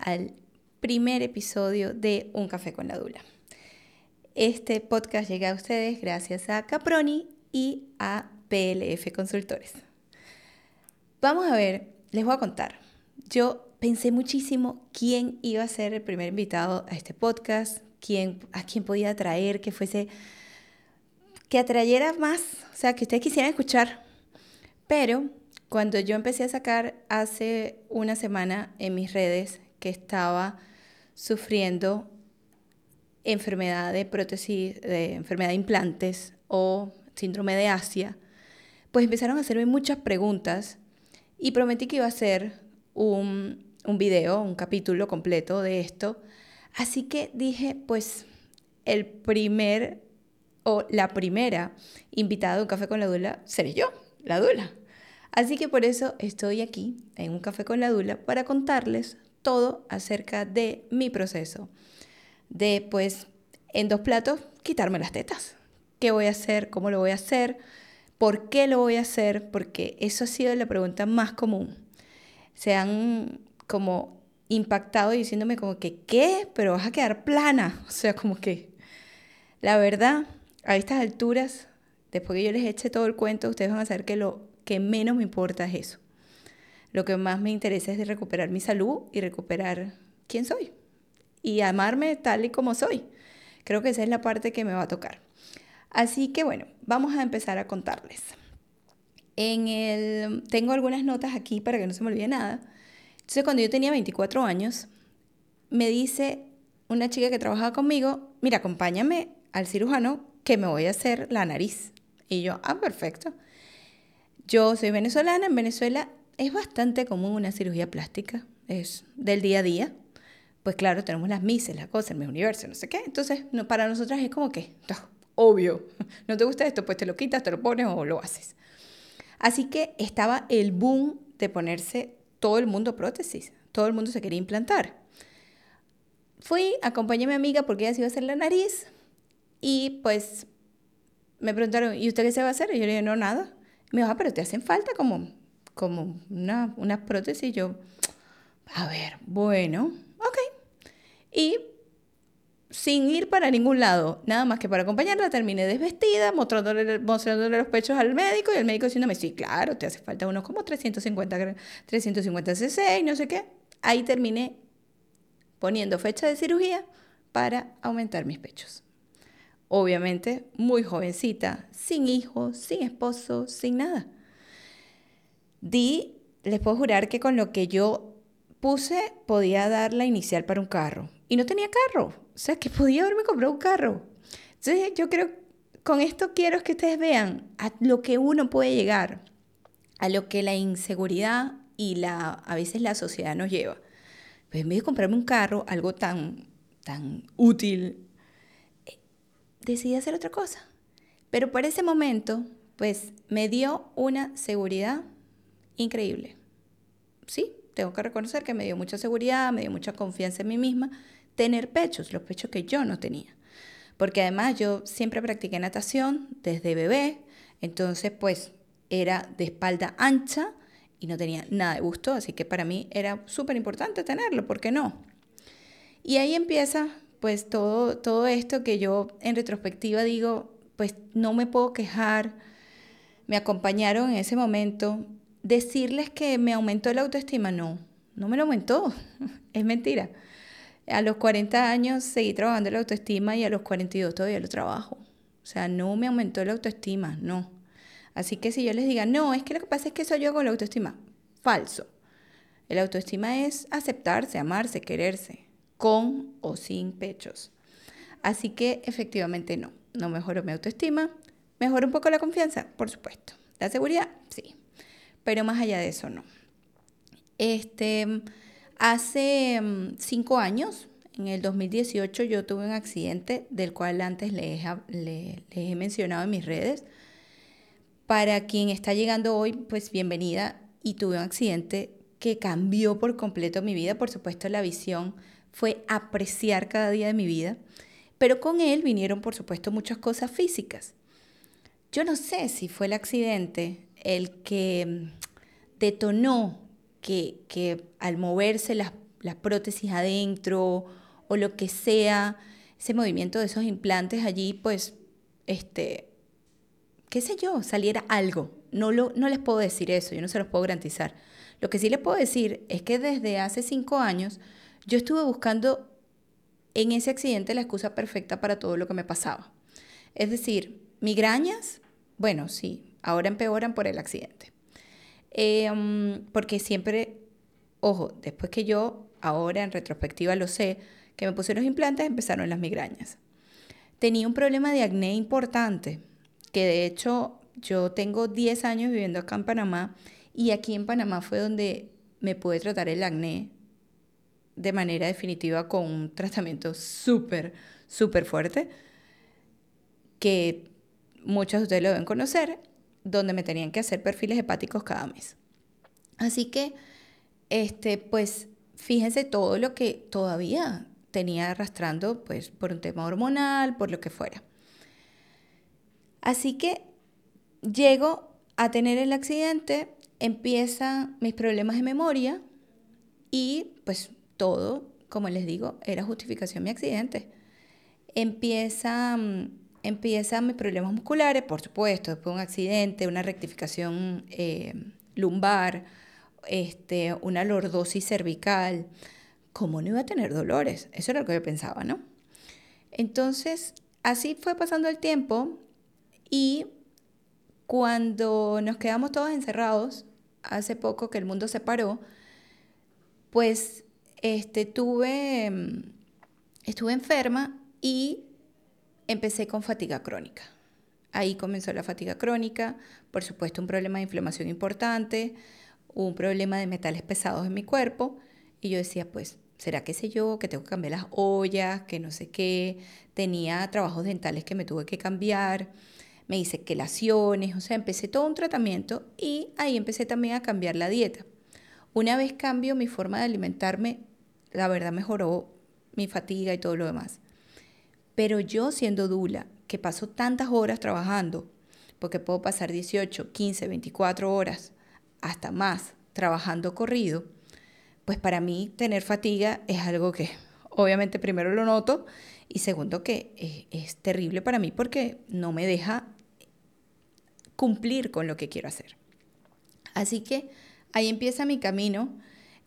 al primer episodio de Un Café con la Dula. Este podcast llega a ustedes gracias a Caproni y a PLF Consultores. Vamos a ver, les voy a contar. Yo pensé muchísimo quién iba a ser el primer invitado a este podcast, quién, a quién podía traer, que fuese, que atrayera más, o sea, que ustedes quisieran escuchar. Pero cuando yo empecé a sacar hace una semana en mis redes que estaba sufriendo enfermedad de prótesis, de enfermedad de implantes o síndrome de Asia, pues empezaron a hacerme muchas preguntas y prometí que iba a hacer un, un video, un capítulo completo de esto. Así que dije, pues el primer o la primera invitada a un café con la dula seré yo, la dula. Así que por eso estoy aquí en un café con la dula para contarles todo acerca de mi proceso. De, pues, en dos platos, quitarme las tetas. ¿Qué voy a hacer? ¿Cómo lo voy a hacer? ¿Por qué lo voy a hacer? Porque eso ha sido la pregunta más común. Se han como impactado diciéndome como que, ¿qué? Pero vas a quedar plana. O sea, como que, la verdad, a estas alturas, después que yo les eche todo el cuento, ustedes van a saber que lo que menos me importa es eso. Lo que más me interesa es recuperar mi salud y recuperar quién soy. Y amarme tal y como soy. Creo que esa es la parte que me va a tocar. Así que bueno, vamos a empezar a contarles. En el, tengo algunas notas aquí para que no se me olvide nada. Entonces, cuando yo tenía 24 años, me dice una chica que trabajaba conmigo, mira, acompáñame al cirujano que me voy a hacer la nariz. Y yo, ah, perfecto. Yo soy venezolana, en Venezuela es bastante común una cirugía plástica, es del día a día. Pues claro, tenemos las mises, las cosas, el universo, no sé qué. Entonces, no, para nosotras es como que, obvio, no te gusta esto, pues te lo quitas, te lo pones o lo haces. Así que estaba el boom de ponerse todo el mundo prótesis, todo el mundo se quería implantar. Fui, acompañé a mi amiga porque ella se iba a hacer la nariz y pues me preguntaron, ¿y usted qué se va a hacer? Y yo le dije, no, nada. Me dijo, ah, pero te hacen falta como como una, unas prótesis. Yo, a ver, bueno, ok. Y sin ir para ningún lado, nada más que para acompañarla, terminé desvestida, mostrándole, mostrándole los pechos al médico y el médico diciéndome, sí, claro, te hace falta unos como 350, 350 cc y no sé qué. Ahí terminé poniendo fecha de cirugía para aumentar mis pechos. Obviamente, muy jovencita, sin hijos, sin esposo, sin nada. Di, les puedo jurar que con lo que yo puse podía dar la inicial para un carro. Y no tenía carro. O sea, que podía haberme comprado un carro. Entonces, yo creo, con esto quiero que ustedes vean a lo que uno puede llegar, a lo que la inseguridad y la, a veces la sociedad nos lleva. Pues en vez de comprarme un carro, algo tan, tan útil, eh, decidí hacer otra cosa. Pero por ese momento, pues me dio una seguridad increíble. Sí, tengo que reconocer que me dio mucha seguridad, me dio mucha confianza en mí misma tener pechos, los pechos que yo no tenía. Porque además yo siempre practiqué natación desde bebé, entonces pues era de espalda ancha y no tenía nada de gusto, así que para mí era súper importante tenerlo, ¿por qué no? Y ahí empieza pues todo, todo esto que yo en retrospectiva digo, pues no me puedo quejar, me acompañaron en ese momento, decirles que me aumentó la autoestima, no, no me lo aumentó, es mentira. A los 40 años seguí trabajando la autoestima y a los 42 todavía lo trabajo. O sea, no me aumentó la autoestima, no. Así que si yo les diga, no, es que lo que pasa es que soy yo con la autoestima, falso. El autoestima es aceptarse, amarse, quererse, con o sin pechos. Así que efectivamente no, no mejoró mi autoestima, mejoró un poco la confianza, por supuesto. La seguridad, sí, pero más allá de eso no. Este, hace mm, cinco años, en el 2018, yo tuve un accidente del cual antes les, he mencionado en mis redes. Para quien está llegando hoy, pues bienvenida. Y tuve un accidente que cambió por completo mi vida. Por supuesto, la visión fue apreciar cada día de mi vida. Pero con él vinieron, por supuesto, muchas cosas físicas. Yo no sé si fue el accidente el que mm, detonó que, que al moverse las, la prótesis adentro o lo que sea, ese movimiento de esos implantes allí, pues, este, qué sé yo, saliera algo. No, lo, no les puedo decir eso, yo no se los puedo garantizar. Lo que sí les puedo decir es que desde hace cinco años yo estuve buscando en ese accidente la excusa perfecta para todo lo que me pasaba. Es decir, migrañas, bueno, sí, ahora empeoran por el accidente. Em, porque siempre, ojo, después que yo, ahora en retrospectiva lo sé, que me puse los implantes, empezaron las migrañas. Tenía un problema de acné importante, que de hecho yo tengo 10 años viviendo acá en Panamá y aquí en Panamá fue donde me pude tratar el acné de manera definitiva con un tratamiento súper, súper fuerte, que muchos de ustedes lo deben conocer, donde me tenían que hacer perfiles hepáticos cada mes. Así que, este, pues, fíjense todo lo que todavía tenía arrastrando, pues, por un tema hormonal, por lo que fuera. Así que llego a tener el accidente, empiezan mis problemas de memoria y, pues, todo, como les digo, era justificación mi accidente. Empieza, empiezan mis problemas musculares, por supuesto, después de un accidente, una rectificación eh, lumbar, este, una lordosis cervical. ¿Cómo no iba a tener dolores? Eso era lo que yo pensaba, ¿no? Entonces, así fue pasando el tiempo y cuando nos quedamos todos encerrados, hace poco que el mundo se paró, pues este, tuve, mm, estuve enferma y empecé con fatiga crónica. Ahí comenzó la fatiga crónica, por supuesto un problema de inflamación importante, un problema de metales pesados en mi cuerpo y yo decía, pues, ¿será que sé yo que tengo que cambiar las ollas, que no sé qué? Tenía trabajos dentales que me tuve que cambiar, me hice quelaciones, o sea, empecé todo un tratamiento y ahí empecé también a cambiar la dieta. Una vez cambio mi forma de alimentarme, la verdad mejoró mi fatiga y todo lo demás. Pero yo siendo dula, que paso tantas horas trabajando, porque puedo pasar 18, 15, 24 horas, hasta más, trabajando corrido, pues para mí tener fatiga es algo que obviamente primero lo noto y segundo que es, es terrible para mí porque no me deja cumplir con lo que quiero hacer. Así que ahí empieza mi camino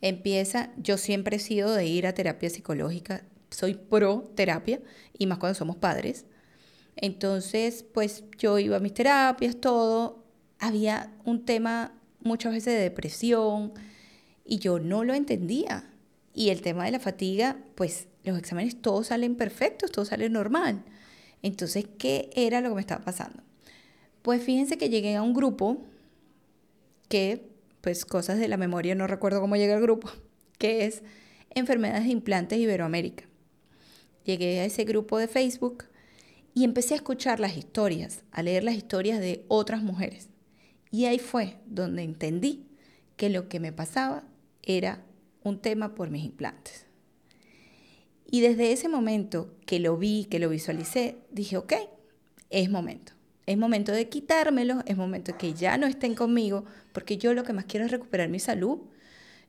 empieza, yo siempre he sido de ir a terapia psicológica, soy pro terapia y más cuando somos padres. Entonces, pues yo iba a mis terapias, todo. Había un tema muchas veces de depresión y yo no lo entendía. Y el tema de la fatiga, pues los exámenes todos salen perfectos, todo sale normal. Entonces, ¿qué era lo que me estaba pasando? Pues fíjense que llegué a un grupo que pues cosas de la memoria, no recuerdo cómo llegué al grupo, que es Enfermedades de Implantes Iberoamérica. Llegué a ese grupo de Facebook y empecé a escuchar las historias, a leer las historias de otras mujeres. Y ahí fue donde entendí que lo que me pasaba era un tema por mis implantes. Y desde ese momento que lo vi, que lo visualicé, dije, ok, es momento. Es momento de quitármelo, es momento que ya no estén conmigo, porque yo lo que más quiero es recuperar mi salud.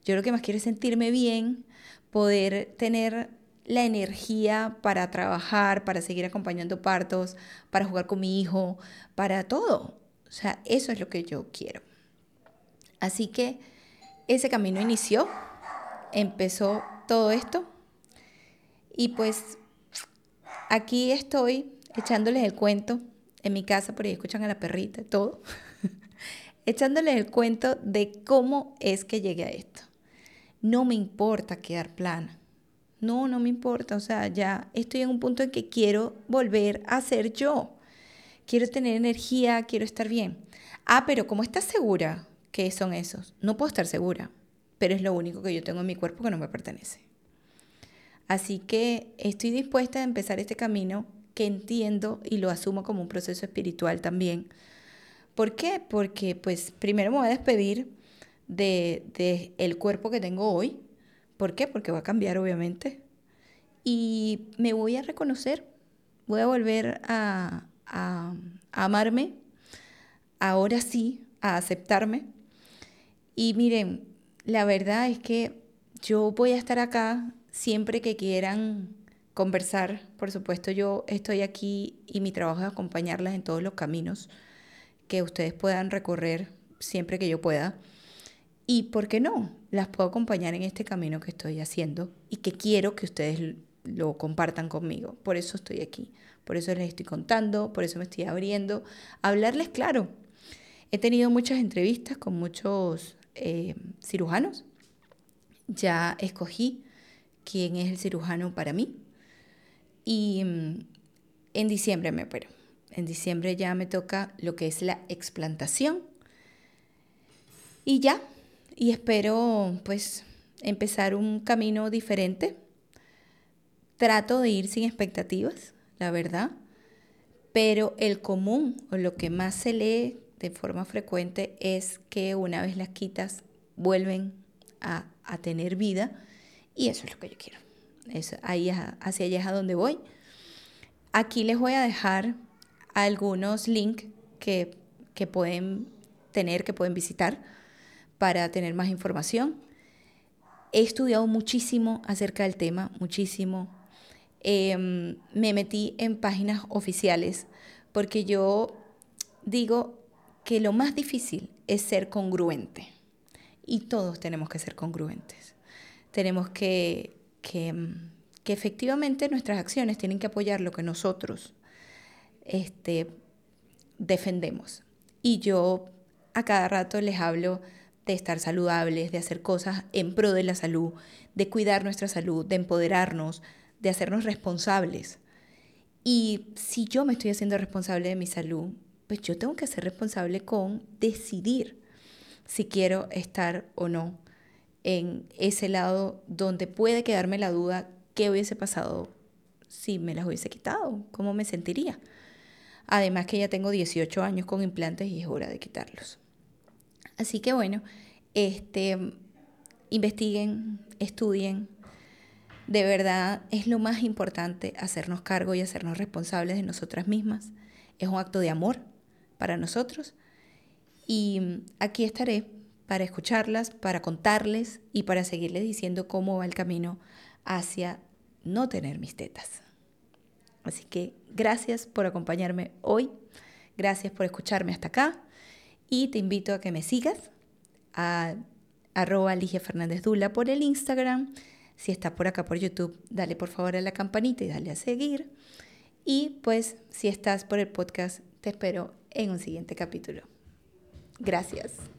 Yo lo que más quiero es sentirme bien, poder tener la energía para trabajar, para seguir acompañando partos, para jugar con mi hijo, para todo. O sea, eso es lo que yo quiero. Así que ese camino inició, empezó todo esto y pues aquí estoy echándoles el cuento en mi casa, por ahí escuchan a la perrita, todo, echándoles el cuento de cómo es que llegué a esto. No me importa quedar plana. No, no me importa. O sea, ya estoy en un punto en que quiero volver a ser yo. Quiero tener energía, quiero estar bien. Ah, pero ¿cómo estás segura que son esos? No puedo estar segura, pero es lo único que yo tengo en mi cuerpo que no me pertenece. Así que estoy dispuesta a empezar este camino que entiendo y lo asumo como un proceso espiritual también. ¿Por qué? Porque pues primero me voy a despedir de, de el cuerpo que tengo hoy. ¿Por qué? Porque va a cambiar obviamente. Y me voy a reconocer, voy a volver a, a, amarme, ahora sí, a aceptarme. Y miren, la verdad es que yo voy a estar acá siempre que quieran conversar. Por supuesto, yo estoy aquí y mi trabajo es acompañarlas en todos los caminos que ustedes puedan recorrer siempre que yo pueda. Y, ¿por qué no? Las puedo acompañar en este camino que estoy haciendo y que quiero que ustedes lo compartan conmigo. Por eso estoy aquí, por eso les estoy contando, por eso me estoy abriendo. hablarles claro. He tenido muchas entrevistas con muchos eh, cirujanos. Ya escogí quién es el cirujano para mí. Y mm, en diciembre me opero. En diciembre ya me toca lo que es la explantación. Y ya, y espero pues empezar un camino diferente. Trato de ir sin expectativas, la verdad, pero el común o lo que más se lee de forma frecuente es que una vez las quitas vuelven a, tener vida y eso es lo que yo quiero. ahí hacia allá es a donde voy. Aquí les voy a dejar algunos links que, que pueden tener, que pueden visitar para tener más información. He estudiado muchísimo acerca del tema, muchísimo. Em, me metí en páginas oficiales porque yo digo que lo más difícil es ser congruente y todos tenemos que ser congruentes. Tenemos que, que, que efectivamente nuestras acciones tienen que apoyar lo que nosotros este, defendemos. Y yo a cada rato les hablo de estar saludables, de hacer cosas en pro de la salud, de cuidar nuestra salud, de empoderarnos, de hacernos responsables. Y si yo me estoy haciendo responsable de mi salud, pues yo tengo que ser responsable con decidir si quiero estar o no en ese lado donde puede quedarme la duda qué hubiese pasado si me las hubiese quitado, cómo me sentiría. Además que ya tengo 18 años con implantes y es hora de quitarlos. Así que bueno, este, investiguen, estudien. De verdad es lo más importante hacernos cargo y hacernos responsables de nosotras mismas. Es un acto de amor para nosotros. Y aquí estaré para escucharlas, para contarles y para seguirles diciendo cómo va el camino hacia no tener mis tetas. Así que gracias por acompañarme hoy, gracias por escucharme hasta acá y te invito a que me sigas a arroba Ligia Fernández Dula por el Instagram. Si estás por acá por YouTube, dale por favor a la campanita y dale a seguir. Y pues si estás por el podcast, te espero en un siguiente capítulo. Gracias.